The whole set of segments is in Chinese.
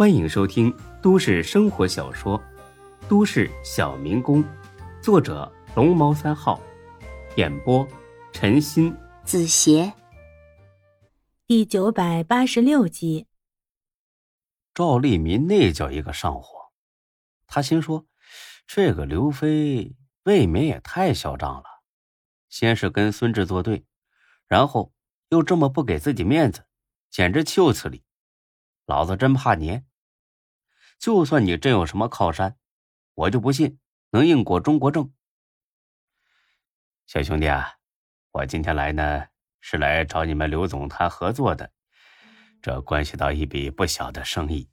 欢迎收听都市生活小说《都市小民工》，作者龙猫三号，演播陈鑫、子邪，第九百八十六集。赵立民那叫一个上火，他心说：“这个刘飞未免也太嚣张了，先是跟孙志作对，然后又这么不给自己面子，简直岂有此理！老子真怕你。就算你真有什么靠山，我就不信能硬过中国政。小兄弟啊，我今天来呢，是来找你们刘总谈合作的。”这关系到一笔不小的生意，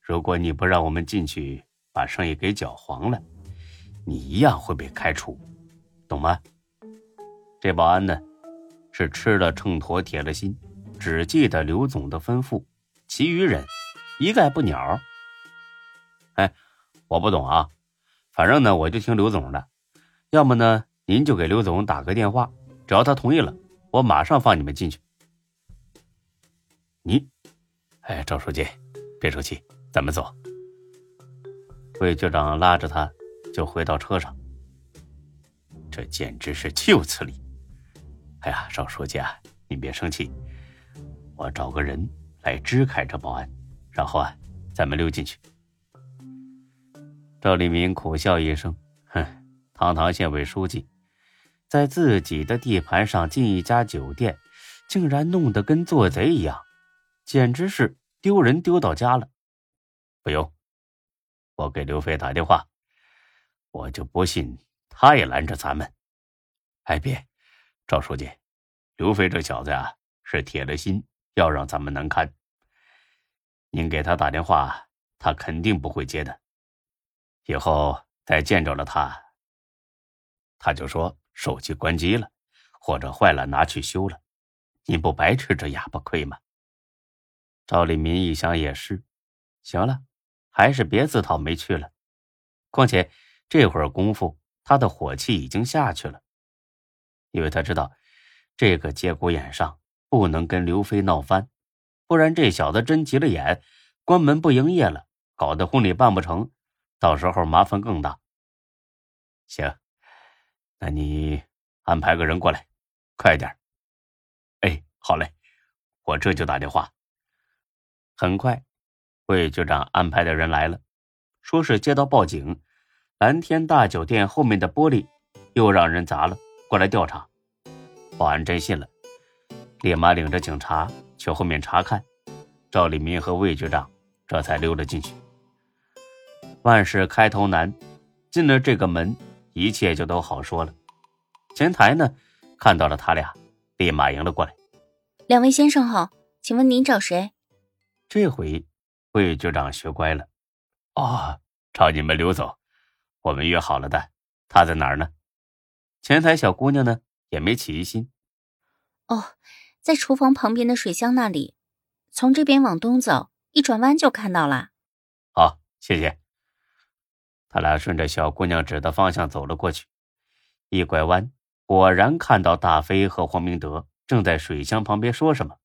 如果你不让我们进去把生意给搅黄了，你一样会被开除，懂吗？这保安呢，是吃了秤砣铁了心，只记得刘总的吩咐，其余人一概不鸟。哎，我不懂啊，反正呢，我就听刘总的。要么呢，您就给刘总打个电话，只要他同意了，我马上放你们进去。你，哎，赵书记，别生气，咱们走。魏局长拉着他，就回到车上。这简直是岂有此理！哎呀，赵书记啊，您别生气，我找个人来支开这保安，然后啊，咱们溜进去。赵立民苦笑一声，哼，堂堂县委书记，在自己的地盘上进一家酒店，竟然弄得跟做贼一样。简直是丢人丢到家了！不用，我给刘飞打电话，我就不信他也拦着咱们。哎，别，赵书记，刘飞这小子呀，是铁了心要让咱们难堪。您给他打电话，他肯定不会接的。以后再见着了他，他就说手机关机了，或者坏了拿去修了，你不白吃这哑巴亏吗？赵立民一想也是，行了，还是别自讨没趣了。况且这会儿功夫，他的火气已经下去了，因为他知道这个节骨眼上不能跟刘飞闹翻，不然这小子真急了眼，关门不营业了，搞得婚礼办不成，到时候麻烦更大。行，那你安排个人过来，快点。哎，好嘞，我这就打电话。很快，魏局长安排的人来了，说是接到报警，蓝天大酒店后面的玻璃又让人砸了，过来调查。保安真信了，立马领着警察去后面查看。赵立民和魏局长这才溜了进去。万事开头难，进了这个门，一切就都好说了。前台呢，看到了他俩，立马迎了过来。两位先生好，请问您找谁？这回，魏局长学乖了。哦，找你们刘总，我们约好了的。他在哪儿呢？前台小姑娘呢，也没起疑心。哦，在厨房旁边的水箱那里，从这边往东走，一转弯就看到了。好，谢谢。他俩顺着小姑娘指的方向走了过去，一拐弯，果然看到大飞和黄明德正在水箱旁边说什么。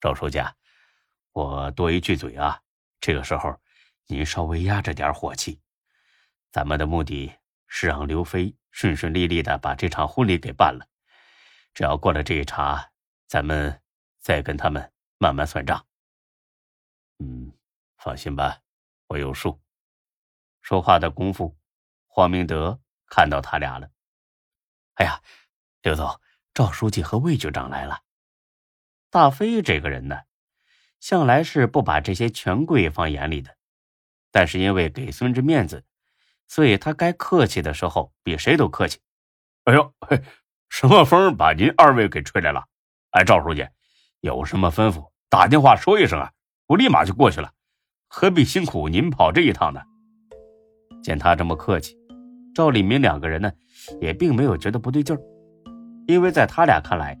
赵书记。我多一句嘴啊，这个时候，您稍微压着点火气。咱们的目的是让刘飞顺顺利利的把这场婚礼给办了。只要过了这一茬，咱们再跟他们慢慢算账。嗯，放心吧，我有数。说话的功夫，黄明德看到他俩了。哎呀，刘总，赵书记和魏局长来了。大飞这个人呢？向来是不把这些权贵放眼里的，但是因为给孙志面子，所以他该客气的时候比谁都客气。哎呦，嘿，什么风把您二位给吹来了？哎，赵书记，有什么吩咐，打电话说一声啊，我立马就过去了，何必辛苦您跑这一趟呢？见他这么客气，赵立明两个人呢，也并没有觉得不对劲儿，因为在他俩看来，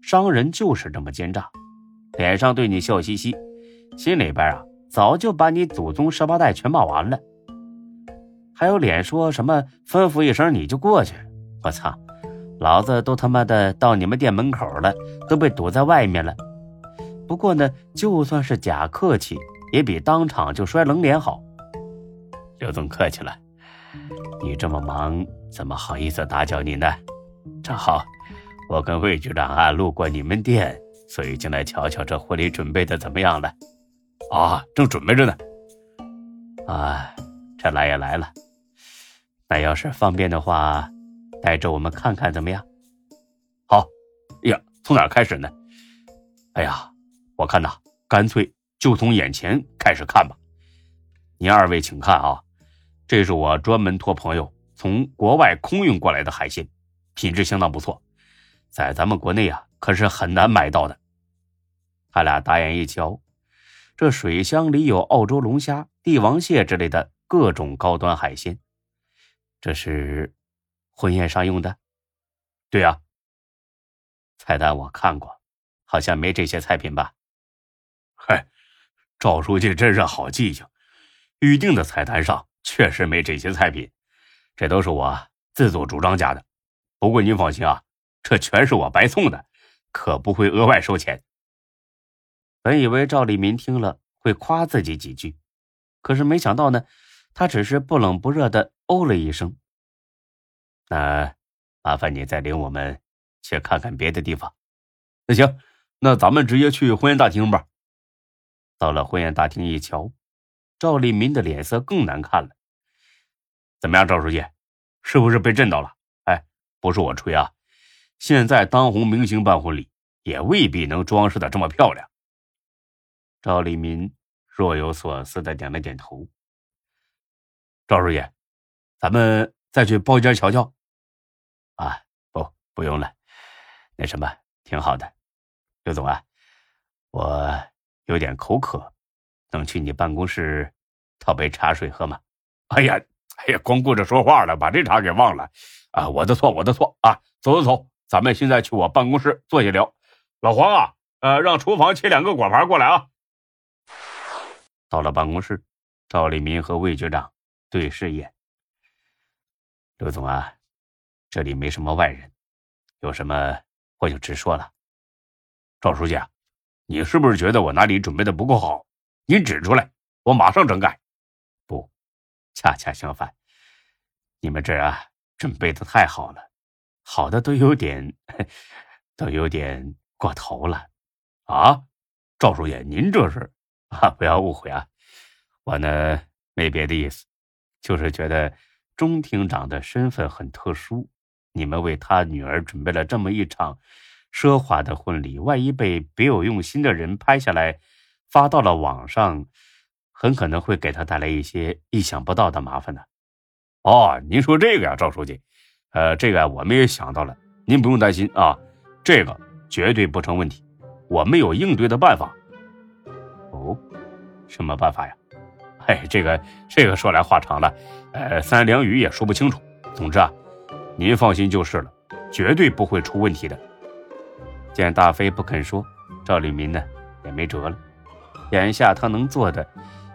商人就是这么奸诈。脸上对你笑嘻嘻，心里边啊早就把你祖宗十八代全骂完了，还有脸说什么吩咐一声你就过去？我操，老子都他妈的到你们店门口了，都被堵在外面了。不过呢，就算是假客气，也比当场就摔冷脸好。刘总客气了，你这么忙，怎么好意思打搅你呢？正好，我跟魏局长啊路过你们店，所以进来瞧瞧这婚礼准备的怎么样了。啊，正准备着呢。啊，这来也来了，那要是方便的话，带着我们看看怎么样？好。哎呀，从哪开始呢？哎呀，我看呐，干脆就从眼前开始看吧。您二位请看啊，这是我专门托朋友从国外空运过来的海鲜，品质相当不错，在咱们国内啊可是很难买到的。他俩打眼一瞧，这水箱里有澳洲龙虾、帝王蟹之类的各种高端海鲜，这是婚宴上用的。对呀。菜单我看过，好像没这些菜品吧？嗨，赵书记真是好记性，预定的菜单上确实没这些菜品，这都是我自作主张加的。不过您放心啊，这全是我白送的，可不会额外收钱。本以为赵立民听了会夸自己几句，可是没想到呢，他只是不冷不热的哦了一声。那麻烦你再领我们。去看看别的地方，那行，那咱们直接去婚宴大厅吧。到了婚宴大厅一瞧，赵立民的脸色更难看了。怎么样，赵书记，是不是被震到了？哎，不是我吹啊，现在当红明星办婚礼也未必能装饰的这么漂亮。赵立民若有所思的点了点头。赵书记，咱们再去包间瞧瞧。啊，不，不用了。那什么，挺好的，刘总啊，我有点口渴，能去你办公室讨杯茶水喝吗？哎呀，哎呀，光顾着说话了，把这茬给忘了啊！我的错，我的错啊！走走走，咱们现在去我办公室坐下聊。老黄啊，呃，让厨房切两个果盘过来啊。到了办公室，赵立民和魏局长对视一眼。刘总啊，这里没什么外人，有什么？我就直说了，赵书记啊，你是不是觉得我哪里准备的不够好？您指出来，我马上整改。不，恰恰相反，你们这啊准备的太好了，好的都有点，都有点过头了。啊，赵书记，您这是啊？不要误会啊，我呢没别的意思，就是觉得钟厅长的身份很特殊。你们为他女儿准备了这么一场奢华的婚礼，万一被别有用心的人拍下来，发到了网上，很可能会给他带来一些意想不到的麻烦呢。哦，您说这个呀，赵书记，呃，这个我们也想到了，您不用担心啊，这个绝对不成问题，我们有应对的办法。哦，什么办法呀？嘿，这个这个说来话长了，呃，三两语也说不清楚。总之啊。您放心就是了，绝对不会出问题的。见大飞不肯说，赵立民呢也没辙了。眼下他能做的，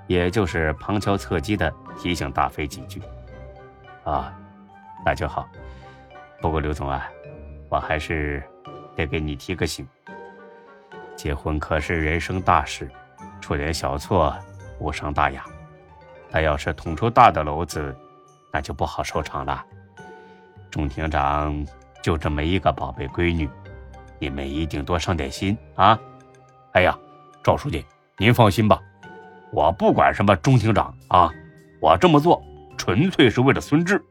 也就是旁敲侧击的提醒大飞几句。啊，那就好。不过刘总啊，我还是得给你提个醒。结婚可是人生大事，出点小错无伤大雅。他要是捅出大的篓子，那就不好收场了。钟厅长就这么一个宝贝闺女，你们一定多上点心啊！哎呀，赵书记，您放心吧，我不管什么中厅长啊，我这么做纯粹是为了孙志。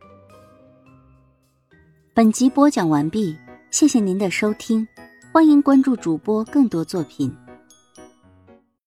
本集播讲完毕，谢谢您的收听，欢迎关注主播更多作品。